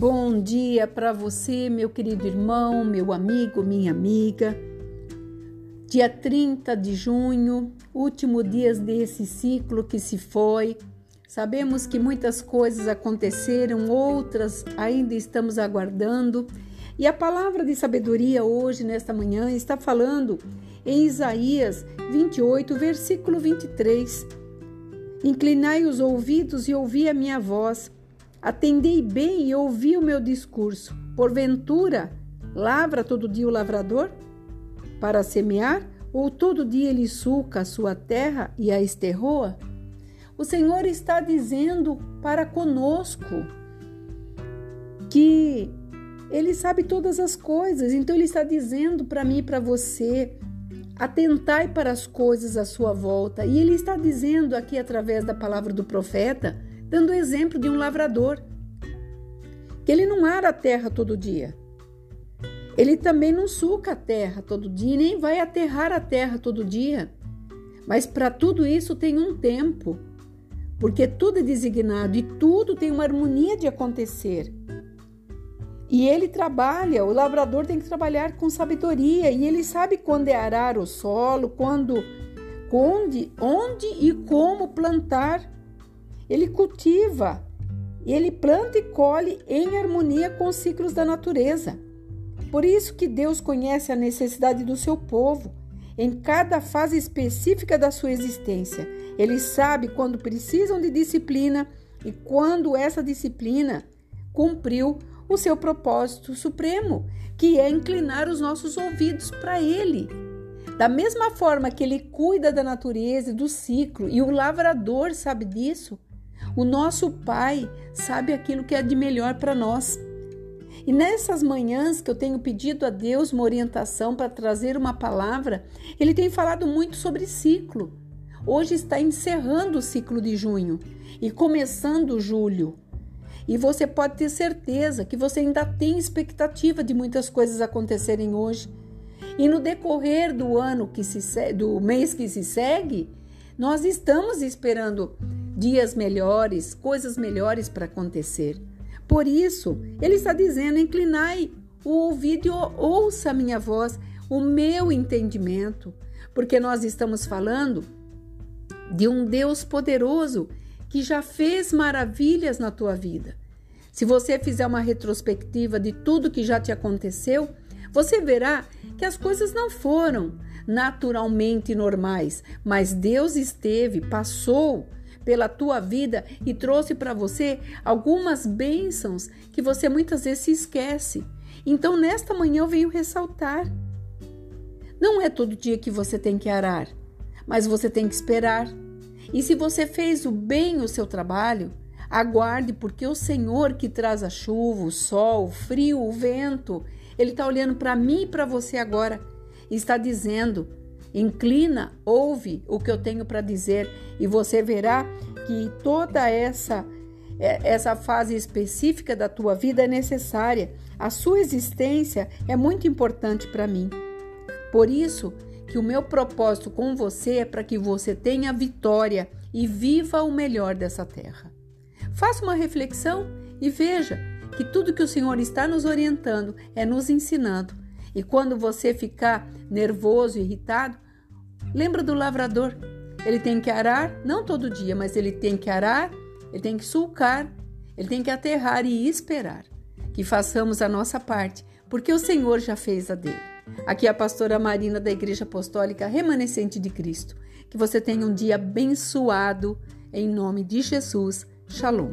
bom dia para você, meu querido irmão, meu amigo, minha amiga. Dia 30 de junho, último dia desse ciclo que se foi. Sabemos que muitas coisas aconteceram, outras ainda estamos aguardando. E a palavra de sabedoria hoje, nesta manhã, está falando em Isaías 28, versículo 23. Inclinai os ouvidos e ouvi a minha voz. Atendei bem e ouvi o meu discurso. Porventura, lavra todo dia o lavrador? para semear, ou todo dia ele suca a sua terra e a esterroa? O Senhor está dizendo para conosco que Ele sabe todas as coisas, então Ele está dizendo para mim e para você: atentai para as coisas à sua volta. E Ele está dizendo aqui através da palavra do profeta, dando exemplo de um lavrador, que ele não ara a terra todo dia. Ele também não suca a terra todo dia, nem vai aterrar a terra todo dia. Mas para tudo isso tem um tempo, porque tudo é designado e tudo tem uma harmonia de acontecer. E ele trabalha, o lavrador tem que trabalhar com sabedoria e ele sabe quando é arar o solo, quando, onde, onde e como plantar. Ele cultiva, ele planta e colhe em harmonia com os ciclos da natureza. Por isso que Deus conhece a necessidade do seu povo em cada fase específica da sua existência. Ele sabe quando precisam de disciplina e quando essa disciplina cumpriu o seu propósito supremo, que é inclinar os nossos ouvidos para Ele. Da mesma forma que Ele cuida da natureza e do ciclo, e o lavrador sabe disso, o nosso Pai sabe aquilo que é de melhor para nós. E nessas manhãs que eu tenho pedido a Deus uma orientação para trazer uma palavra, Ele tem falado muito sobre ciclo. Hoje está encerrando o ciclo de junho e começando julho. E você pode ter certeza que você ainda tem expectativa de muitas coisas acontecerem hoje. E no decorrer do ano que se do mês que se segue, nós estamos esperando dias melhores, coisas melhores para acontecer. Por isso, ele está dizendo: inclinai o ouvido ouça a minha voz, o meu entendimento, porque nós estamos falando de um Deus poderoso que já fez maravilhas na tua vida. Se você fizer uma retrospectiva de tudo que já te aconteceu, você verá que as coisas não foram naturalmente normais, mas Deus esteve, passou pela tua vida e trouxe para você algumas bênçãos que você muitas vezes se esquece. Então, nesta manhã eu venho ressaltar. Não é todo dia que você tem que arar, mas você tem que esperar. E se você fez o bem o seu trabalho, aguarde, porque o Senhor que traz a chuva, o sol, o frio, o vento, ele está olhando para mim e para você agora e está dizendo: Inclina, ouve o que eu tenho para dizer e você verá que toda essa é, essa fase específica da tua vida é necessária. A sua existência é muito importante para mim. Por isso que o meu propósito com você é para que você tenha vitória e viva o melhor dessa terra. Faça uma reflexão e veja que tudo que o Senhor está nos orientando é nos ensinando e quando você ficar nervoso, irritado, lembra do lavrador. Ele tem que arar, não todo dia, mas ele tem que arar, ele tem que sulcar, ele tem que aterrar e esperar. Que façamos a nossa parte, porque o Senhor já fez a dele. Aqui é a pastora Marina da Igreja Apostólica Remanescente de Cristo. Que você tenha um dia abençoado, em nome de Jesus. Shalom.